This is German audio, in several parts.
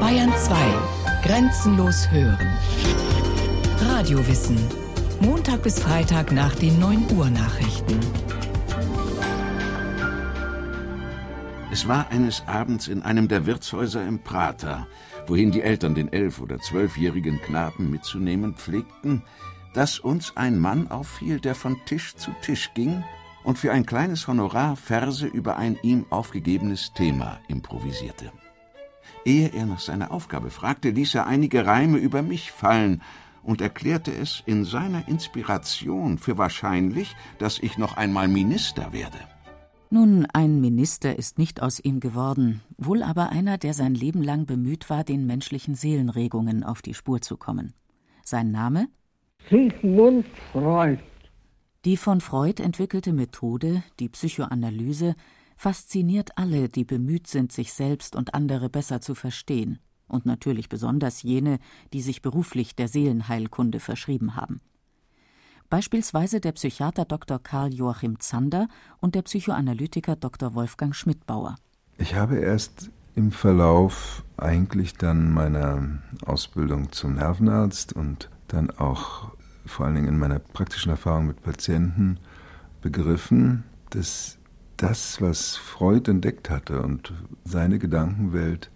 Bayern 2. Grenzenlos hören. Radiowissen. Montag bis Freitag nach den 9 Uhr Nachrichten. Es war eines Abends in einem der Wirtshäuser im Prater, wohin die Eltern den elf- oder zwölfjährigen Knaben mitzunehmen pflegten, dass uns ein Mann auffiel, der von Tisch zu Tisch ging und für ein kleines Honorar Verse über ein ihm aufgegebenes Thema improvisierte. Ehe er nach seiner Aufgabe fragte, ließ er einige Reime über mich fallen und erklärte es in seiner Inspiration für wahrscheinlich, dass ich noch einmal Minister werde. Nun, ein Minister ist nicht aus ihm geworden, wohl aber einer, der sein Leben lang bemüht war, den menschlichen Seelenregungen auf die Spur zu kommen. Sein Name? Sigmund Freud. Die von Freud entwickelte Methode, die Psychoanalyse, fasziniert alle, die bemüht sind, sich selbst und andere besser zu verstehen, und natürlich besonders jene, die sich beruflich der Seelenheilkunde verschrieben haben. Beispielsweise der Psychiater Dr. Karl Joachim Zander und der Psychoanalytiker Dr. Wolfgang Schmidbauer. Ich habe erst im Verlauf eigentlich dann meiner Ausbildung zum Nervenarzt und dann auch vor allen Dingen in meiner praktischen Erfahrung mit Patienten begriffen, dass das, was Freud entdeckt hatte und seine Gedankenwelt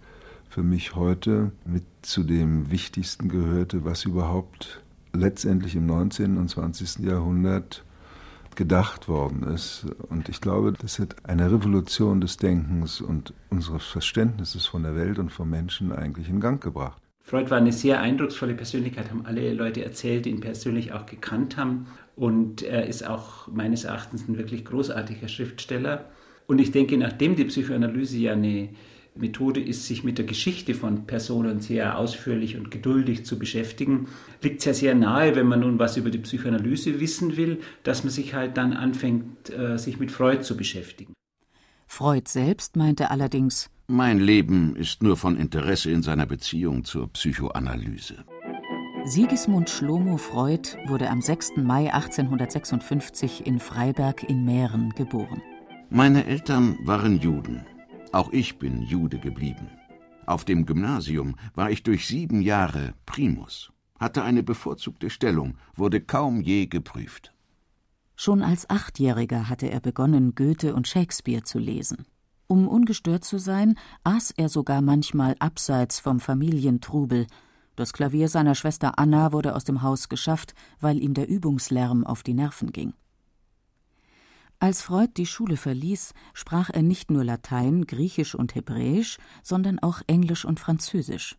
für mich heute mit zu dem Wichtigsten gehörte, was überhaupt letztendlich im 19. und 20. Jahrhundert gedacht worden ist. Und ich glaube, das hat eine Revolution des Denkens und unseres Verständnisses von der Welt und vom Menschen eigentlich in Gang gebracht. Freud war eine sehr eindrucksvolle Persönlichkeit, haben alle Leute erzählt, die ihn persönlich auch gekannt haben. Und er ist auch meines Erachtens ein wirklich großartiger Schriftsteller. Und ich denke, nachdem die Psychoanalyse ja eine Methode ist, sich mit der Geschichte von Personen sehr ausführlich und geduldig zu beschäftigen, liegt es ja sehr nahe, wenn man nun was über die Psychoanalyse wissen will, dass man sich halt dann anfängt, äh, sich mit Freud zu beschäftigen. Freud selbst meinte allerdings, mein Leben ist nur von Interesse in seiner Beziehung zur Psychoanalyse. Sigismund Schlomo Freud wurde am 6. Mai 1856 in Freiberg in Mähren geboren. Meine Eltern waren Juden. Auch ich bin Jude geblieben. Auf dem Gymnasium war ich durch sieben Jahre Primus, hatte eine bevorzugte Stellung, wurde kaum je geprüft. Schon als Achtjähriger hatte er begonnen, Goethe und Shakespeare zu lesen. Um ungestört zu sein, aß er sogar manchmal abseits vom Familientrubel. Das Klavier seiner Schwester Anna wurde aus dem Haus geschafft, weil ihm der Übungslärm auf die Nerven ging. Als Freud die Schule verließ, sprach er nicht nur Latein, Griechisch und Hebräisch, sondern auch Englisch und Französisch.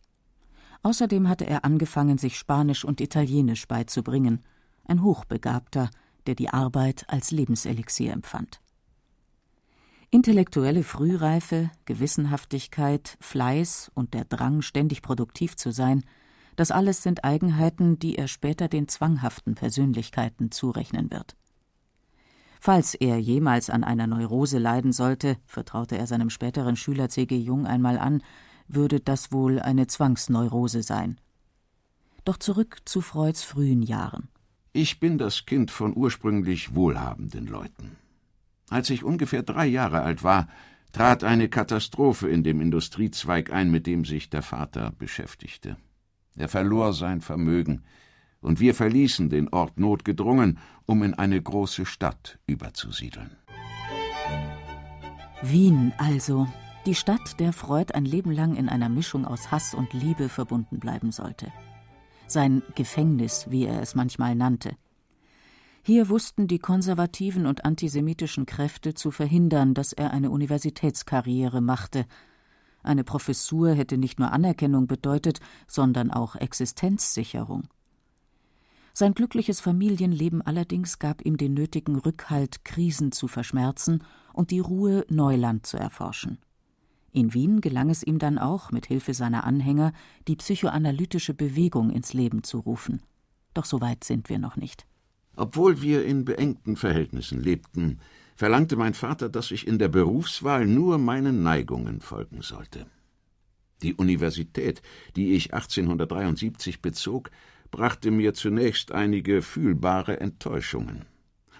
Außerdem hatte er angefangen, sich Spanisch und Italienisch beizubringen, ein Hochbegabter, der die Arbeit als Lebenselixier empfand. Intellektuelle Frühreife, Gewissenhaftigkeit, Fleiß und der Drang, ständig produktiv zu sein, das alles sind Eigenheiten, die er später den zwanghaften Persönlichkeiten zurechnen wird. Falls er jemals an einer Neurose leiden sollte, vertraute er seinem späteren Schüler C.G. Jung einmal an, würde das wohl eine Zwangsneurose sein. Doch zurück zu Freuds frühen Jahren. Ich bin das Kind von ursprünglich wohlhabenden Leuten. Als ich ungefähr drei Jahre alt war, trat eine Katastrophe in dem Industriezweig ein, mit dem sich der Vater beschäftigte. Er verlor sein Vermögen, und wir verließen den Ort notgedrungen, um in eine große Stadt überzusiedeln. Wien also, die Stadt, der Freud ein Leben lang in einer Mischung aus Hass und Liebe verbunden bleiben sollte. Sein Gefängnis, wie er es manchmal nannte. Hier wussten die konservativen und antisemitischen Kräfte zu verhindern, dass er eine Universitätskarriere machte. Eine Professur hätte nicht nur Anerkennung bedeutet, sondern auch Existenzsicherung. Sein glückliches Familienleben allerdings gab ihm den nötigen Rückhalt, Krisen zu verschmerzen und die Ruhe, Neuland zu erforschen. In Wien gelang es ihm dann auch, mit Hilfe seiner Anhänger, die psychoanalytische Bewegung ins Leben zu rufen. Doch so weit sind wir noch nicht. Obwohl wir in beengten Verhältnissen lebten, verlangte mein Vater, dass ich in der Berufswahl nur meinen Neigungen folgen sollte. Die Universität, die ich 1873 bezog, brachte mir zunächst einige fühlbare Enttäuschungen.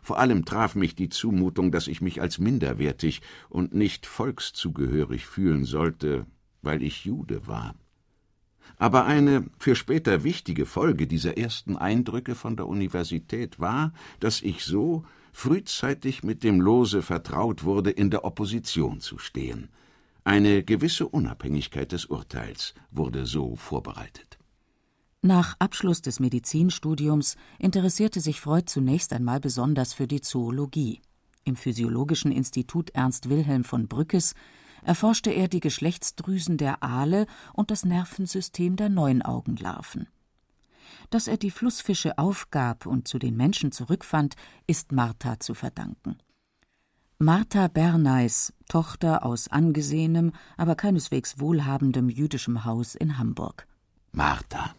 Vor allem traf mich die Zumutung, dass ich mich als minderwertig und nicht volkszugehörig fühlen sollte, weil ich Jude war. Aber eine für später wichtige Folge dieser ersten Eindrücke von der Universität war, dass ich so frühzeitig mit dem Lose vertraut wurde, in der Opposition zu stehen. Eine gewisse Unabhängigkeit des Urteils wurde so vorbereitet. Nach Abschluss des Medizinstudiums interessierte sich Freud zunächst einmal besonders für die Zoologie. Im Physiologischen Institut Ernst Wilhelm von Brückes erforschte er die Geschlechtsdrüsen der Aale und das Nervensystem der Neunaugenlarven. Dass er die Flussfische aufgab und zu den Menschen zurückfand, ist Martha zu verdanken. Martha Bernays, Tochter aus angesehenem, aber keineswegs wohlhabendem jüdischem Haus in Hamburg. Martha,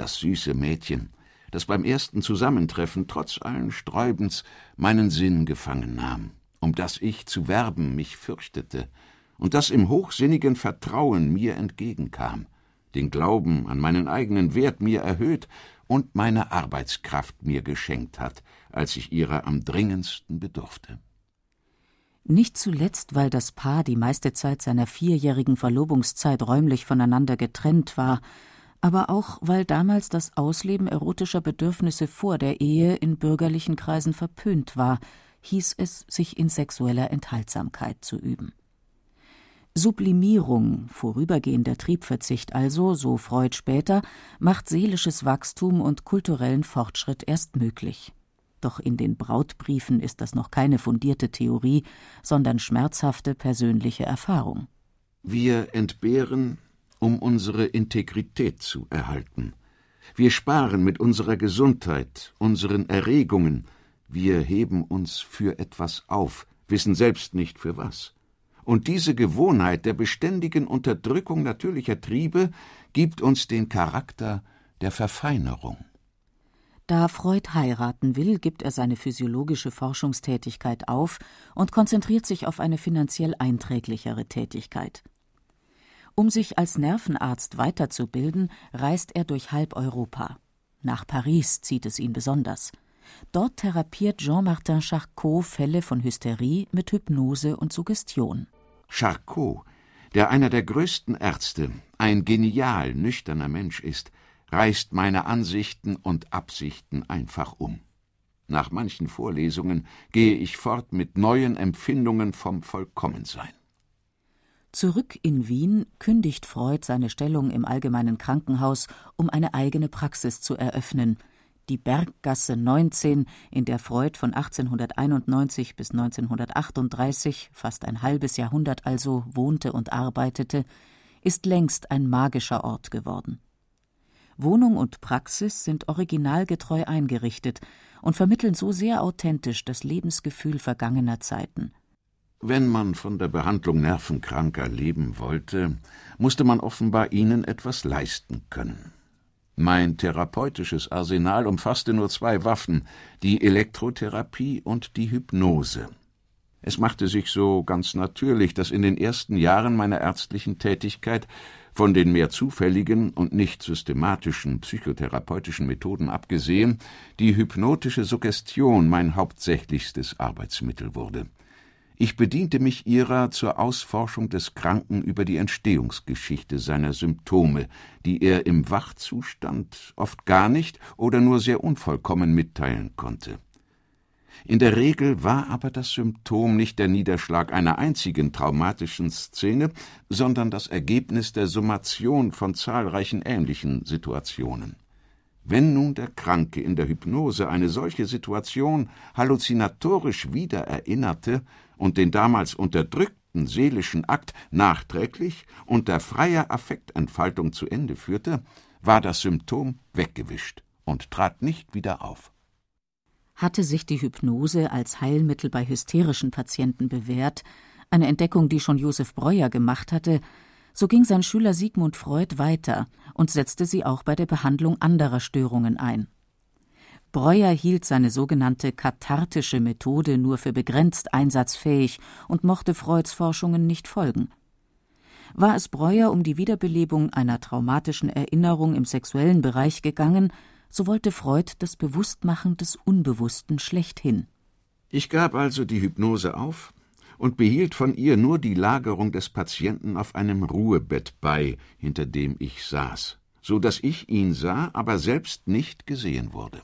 das süße Mädchen, das beim ersten Zusammentreffen trotz allen Sträubens meinen Sinn gefangen nahm, um das ich zu werben mich fürchtete, und das im hochsinnigen Vertrauen mir entgegenkam, den Glauben an meinen eigenen Wert mir erhöht und meine Arbeitskraft mir geschenkt hat, als ich ihrer am dringendsten bedurfte. Nicht zuletzt, weil das Paar die meiste Zeit seiner vierjährigen Verlobungszeit räumlich voneinander getrennt war, aber auch weil damals das Ausleben erotischer Bedürfnisse vor der Ehe in bürgerlichen Kreisen verpönt war, hieß es, sich in sexueller Enthaltsamkeit zu üben. Sublimierung, vorübergehender Triebverzicht also, so Freud später, macht seelisches Wachstum und kulturellen Fortschritt erst möglich. Doch in den Brautbriefen ist das noch keine fundierte Theorie, sondern schmerzhafte persönliche Erfahrung. Wir entbehren, um unsere Integrität zu erhalten. Wir sparen mit unserer Gesundheit, unseren Erregungen, wir heben uns für etwas auf, wissen selbst nicht für was. Und diese Gewohnheit der beständigen Unterdrückung natürlicher Triebe gibt uns den Charakter der Verfeinerung. Da Freud heiraten will, gibt er seine physiologische Forschungstätigkeit auf und konzentriert sich auf eine finanziell einträglichere Tätigkeit. Um sich als Nervenarzt weiterzubilden, reist er durch halb Europa. Nach Paris zieht es ihn besonders. Dort therapiert Jean-Martin Charcot Fälle von Hysterie mit Hypnose und Suggestion. Charcot, der einer der größten Ärzte, ein genial nüchterner Mensch ist, reißt meine Ansichten und Absichten einfach um. Nach manchen Vorlesungen gehe ich fort mit neuen Empfindungen vom Vollkommensein. Zurück in Wien kündigt Freud seine Stellung im Allgemeinen Krankenhaus, um eine eigene Praxis zu eröffnen, die Berggasse 19, in der Freud von 1891 bis 1938, fast ein halbes Jahrhundert also, wohnte und arbeitete, ist längst ein magischer Ort geworden. Wohnung und Praxis sind originalgetreu eingerichtet und vermitteln so sehr authentisch das Lebensgefühl vergangener Zeiten. Wenn man von der Behandlung Nervenkranker leben wollte, musste man offenbar ihnen etwas leisten können. Mein therapeutisches Arsenal umfasste nur zwei Waffen, die Elektrotherapie und die Hypnose. Es machte sich so ganz natürlich, dass in den ersten Jahren meiner ärztlichen Tätigkeit von den mehr zufälligen und nicht systematischen psychotherapeutischen Methoden abgesehen, die hypnotische Suggestion mein hauptsächlichstes Arbeitsmittel wurde. Ich bediente mich ihrer zur Ausforschung des Kranken über die Entstehungsgeschichte seiner Symptome, die er im Wachzustand oft gar nicht oder nur sehr unvollkommen mitteilen konnte. In der Regel war aber das Symptom nicht der Niederschlag einer einzigen traumatischen Szene, sondern das Ergebnis der Summation von zahlreichen ähnlichen Situationen. Wenn nun der Kranke in der Hypnose eine solche Situation halluzinatorisch wiedererinnerte, und den damals unterdrückten seelischen Akt nachträglich unter freier Affektentfaltung zu Ende führte, war das Symptom weggewischt und trat nicht wieder auf. Hatte sich die Hypnose als Heilmittel bei hysterischen Patienten bewährt, eine Entdeckung, die schon Josef Breuer gemacht hatte, so ging sein Schüler Sigmund Freud weiter und setzte sie auch bei der Behandlung anderer Störungen ein. Breuer hielt seine sogenannte kathartische Methode nur für begrenzt einsatzfähig und mochte Freuds Forschungen nicht folgen. War es Breuer um die Wiederbelebung einer traumatischen Erinnerung im sexuellen Bereich gegangen, so wollte Freud das Bewusstmachen des Unbewussten schlechthin. Ich gab also die Hypnose auf und behielt von ihr nur die Lagerung des Patienten auf einem Ruhebett bei, hinter dem ich saß, so dass ich ihn sah, aber selbst nicht gesehen wurde.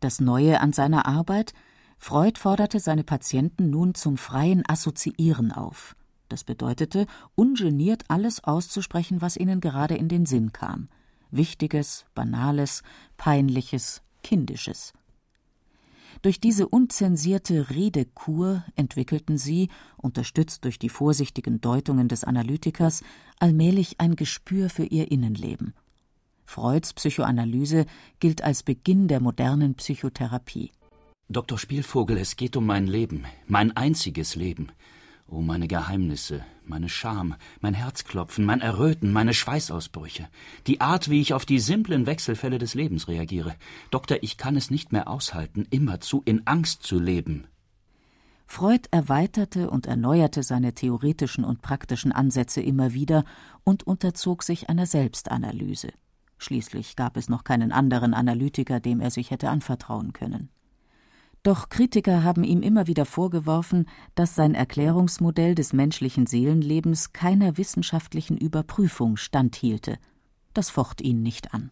Das Neue an seiner Arbeit Freud forderte seine Patienten nun zum freien Assoziieren auf. Das bedeutete, ungeniert alles auszusprechen, was ihnen gerade in den Sinn kam. Wichtiges, Banales, Peinliches, Kindisches. Durch diese unzensierte Redekur entwickelten sie, unterstützt durch die vorsichtigen Deutungen des Analytikers, allmählich ein Gespür für ihr Innenleben. Freuds Psychoanalyse gilt als Beginn der modernen Psychotherapie. Dr. Spielvogel, es geht um mein Leben, mein einziges Leben. Oh, meine Geheimnisse, meine Scham, mein Herzklopfen, mein Erröten, meine Schweißausbrüche, die Art, wie ich auf die simplen Wechselfälle des Lebens reagiere. Doktor, ich kann es nicht mehr aushalten, immerzu in Angst zu leben. Freud erweiterte und erneuerte seine theoretischen und praktischen Ansätze immer wieder und unterzog sich einer Selbstanalyse. Schließlich gab es noch keinen anderen Analytiker, dem er sich hätte anvertrauen können. Doch Kritiker haben ihm immer wieder vorgeworfen, dass sein Erklärungsmodell des menschlichen Seelenlebens keiner wissenschaftlichen Überprüfung standhielte. Das focht ihn nicht an.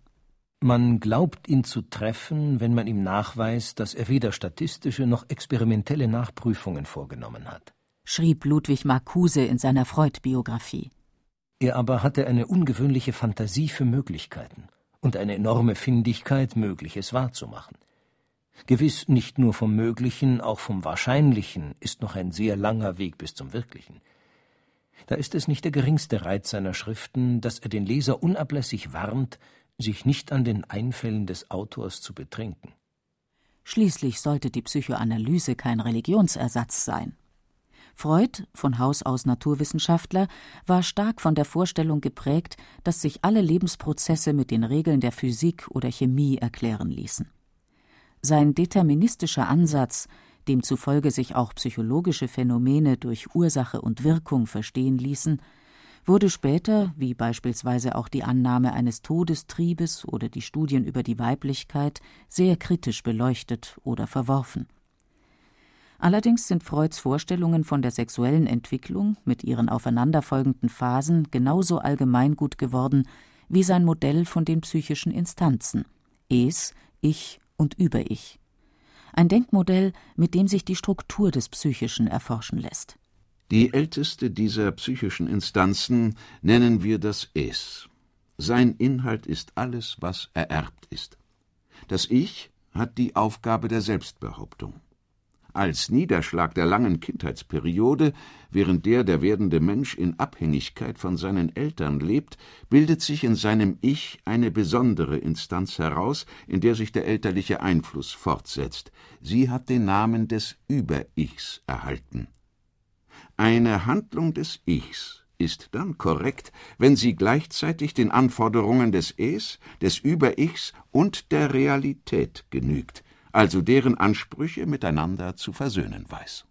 Man glaubt ihn zu treffen, wenn man ihm nachweist, dass er weder statistische noch experimentelle Nachprüfungen vorgenommen hat, schrieb Ludwig Marcuse in seiner Freud-Biografie. Er aber hatte eine ungewöhnliche Fantasie für Möglichkeiten und eine enorme Findigkeit, Mögliches wahrzumachen. Gewiss nicht nur vom Möglichen, auch vom Wahrscheinlichen ist noch ein sehr langer Weg bis zum Wirklichen. Da ist es nicht der geringste Reiz seiner Schriften, dass er den Leser unablässig warnt, sich nicht an den Einfällen des Autors zu betrinken. Schließlich sollte die Psychoanalyse kein Religionsersatz sein. Freud, von Haus aus Naturwissenschaftler, war stark von der Vorstellung geprägt, dass sich alle Lebensprozesse mit den Regeln der Physik oder Chemie erklären ließen. Sein deterministischer Ansatz, demzufolge sich auch psychologische Phänomene durch Ursache und Wirkung verstehen ließen, wurde später, wie beispielsweise auch die Annahme eines Todestriebes oder die Studien über die Weiblichkeit, sehr kritisch beleuchtet oder verworfen. Allerdings sind Freuds Vorstellungen von der sexuellen Entwicklung mit ihren aufeinanderfolgenden Phasen genauso allgemeingut geworden wie sein Modell von den psychischen Instanzen Es, Ich und Über-Ich. Ein Denkmodell, mit dem sich die Struktur des Psychischen erforschen lässt. Die älteste dieser psychischen Instanzen nennen wir das Es. Sein Inhalt ist alles, was ererbt ist. Das Ich hat die Aufgabe der Selbstbehauptung als Niederschlag der langen Kindheitsperiode, während der der werdende Mensch in Abhängigkeit von seinen Eltern lebt, bildet sich in seinem Ich eine besondere Instanz heraus, in der sich der elterliche Einfluss fortsetzt. Sie hat den Namen des Über-Ichs erhalten. Eine Handlung des Ichs ist dann korrekt, wenn sie gleichzeitig den Anforderungen des Es, des Über-Ichs und der Realität genügt also deren Ansprüche miteinander zu versöhnen weiß.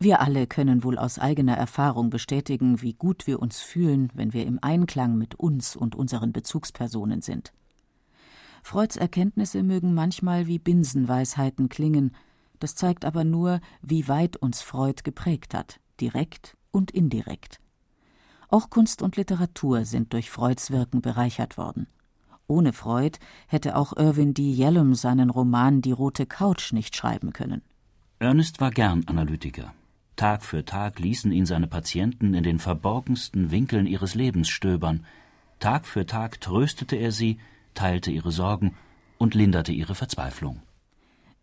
Wir alle können wohl aus eigener Erfahrung bestätigen, wie gut wir uns fühlen, wenn wir im Einklang mit uns und unseren Bezugspersonen sind. Freuds Erkenntnisse mögen manchmal wie Binsenweisheiten klingen, das zeigt aber nur, wie weit uns Freud geprägt hat, direkt und indirekt. Auch Kunst und Literatur sind durch Freuds Wirken bereichert worden. Ohne Freud hätte auch Irwin D. Yellum seinen Roman Die rote Couch nicht schreiben können. Ernest war gern Analytiker. Tag für Tag ließen ihn seine Patienten in den verborgensten Winkeln ihres Lebens stöbern. Tag für Tag tröstete er sie, teilte ihre Sorgen und linderte ihre Verzweiflung.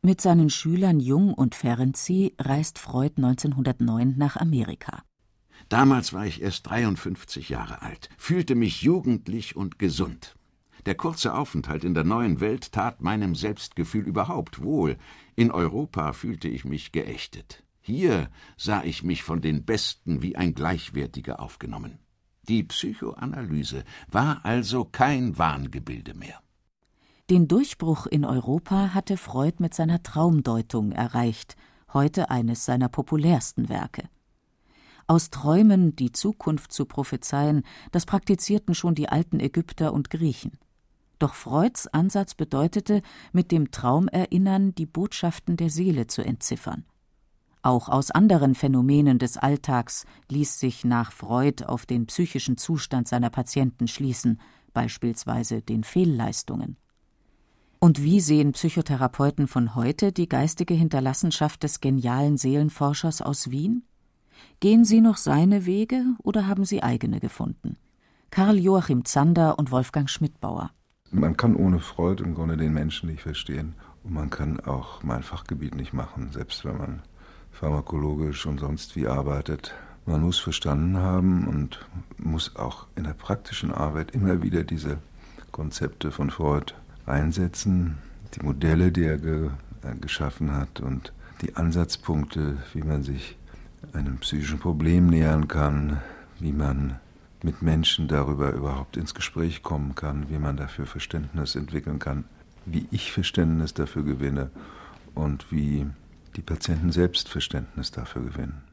Mit seinen Schülern Jung und Ferenczi reist Freud 1909 nach Amerika. Damals war ich erst 53 Jahre alt, fühlte mich jugendlich und gesund. Der kurze Aufenthalt in der neuen Welt tat meinem Selbstgefühl überhaupt wohl. In Europa fühlte ich mich geächtet. Hier sah ich mich von den Besten wie ein Gleichwertiger aufgenommen. Die Psychoanalyse war also kein Wahngebilde mehr. Den Durchbruch in Europa hatte Freud mit seiner Traumdeutung erreicht, heute eines seiner populärsten Werke. Aus Träumen die Zukunft zu prophezeien, das praktizierten schon die alten Ägypter und Griechen. Doch Freuds Ansatz bedeutete, mit dem Traumerinnern die Botschaften der Seele zu entziffern. Auch aus anderen Phänomenen des Alltags ließ sich nach Freud auf den psychischen Zustand seiner Patienten schließen, beispielsweise den Fehlleistungen. Und wie sehen Psychotherapeuten von heute die geistige Hinterlassenschaft des genialen Seelenforschers aus Wien? Gehen sie noch seine Wege oder haben sie eigene gefunden? Karl Joachim Zander und Wolfgang Schmidbauer. Man kann ohne Freud im Grunde den Menschen nicht verstehen und man kann auch mein Fachgebiet nicht machen, selbst wenn man pharmakologisch und sonst wie arbeitet. Man muss verstanden haben und muss auch in der praktischen Arbeit immer wieder diese Konzepte von Freud einsetzen, die Modelle, die er ge äh, geschaffen hat und die Ansatzpunkte, wie man sich einem psychischen Problem nähern kann, wie man mit Menschen darüber überhaupt ins Gespräch kommen kann, wie man dafür Verständnis entwickeln kann, wie ich Verständnis dafür gewinne und wie die Patienten selbst Verständnis dafür gewinnen.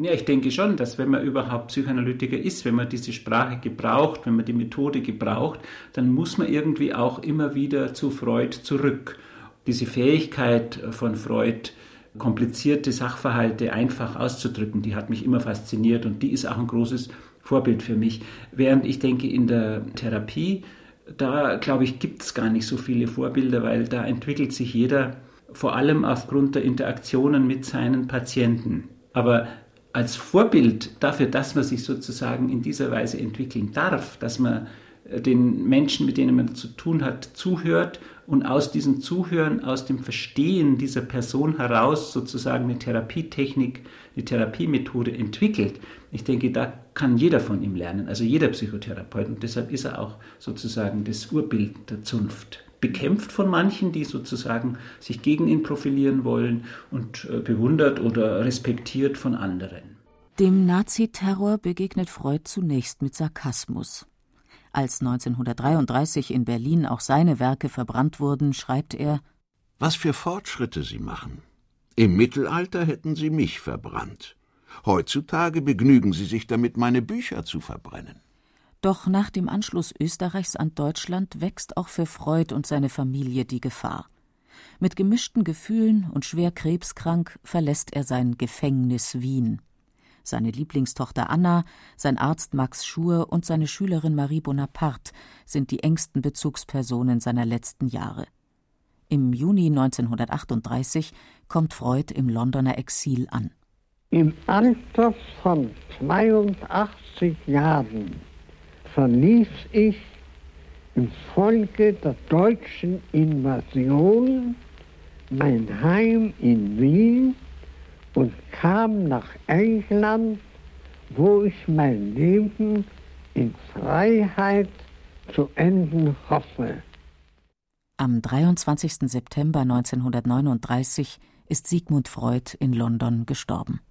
Ja, ich denke schon, dass wenn man überhaupt Psychoanalytiker ist, wenn man diese Sprache gebraucht, wenn man die Methode gebraucht, dann muss man irgendwie auch immer wieder zu Freud zurück. Diese Fähigkeit von Freud, komplizierte Sachverhalte einfach auszudrücken, die hat mich immer fasziniert und die ist auch ein großes Vorbild für mich. Während ich denke, in der Therapie, da glaube ich, gibt es gar nicht so viele Vorbilder, weil da entwickelt sich jeder vor allem aufgrund der Interaktionen mit seinen Patienten. Aber als Vorbild dafür, dass man sich sozusagen in dieser Weise entwickeln darf, dass man äh, den Menschen, mit denen man zu tun hat, zuhört und aus diesem Zuhören, aus dem Verstehen dieser Person heraus sozusagen eine Therapietechnik, eine Therapiemethode entwickelt. Ich denke, da kann jeder von ihm lernen, also jeder Psychotherapeut. Und deshalb ist er auch sozusagen das Urbild der Zunft bekämpft von manchen, die sozusagen sich gegen ihn profilieren wollen und äh, bewundert oder respektiert von anderen. Dem Naziterror begegnet Freud zunächst mit Sarkasmus. Als 1933 in Berlin auch seine Werke verbrannt wurden, schreibt er Was für Fortschritte Sie machen. Im Mittelalter hätten Sie mich verbrannt. Heutzutage begnügen Sie sich damit, meine Bücher zu verbrennen. Doch nach dem Anschluss Österreichs an Deutschland wächst auch für Freud und seine Familie die Gefahr. Mit gemischten Gefühlen und schwer krebskrank verlässt er sein Gefängnis Wien. Seine Lieblingstochter Anna, sein Arzt Max Schur und seine Schülerin Marie Bonaparte sind die engsten Bezugspersonen seiner letzten Jahre. Im Juni 1938 kommt Freud im Londoner Exil an. Im Alter von 82 Jahren verließ ich infolge der deutschen Invasion mein Heim in Wien und kam nach England, wo ich mein Leben in Freiheit zu enden hoffe. Am 23. September 1939 ist Sigmund Freud in London gestorben.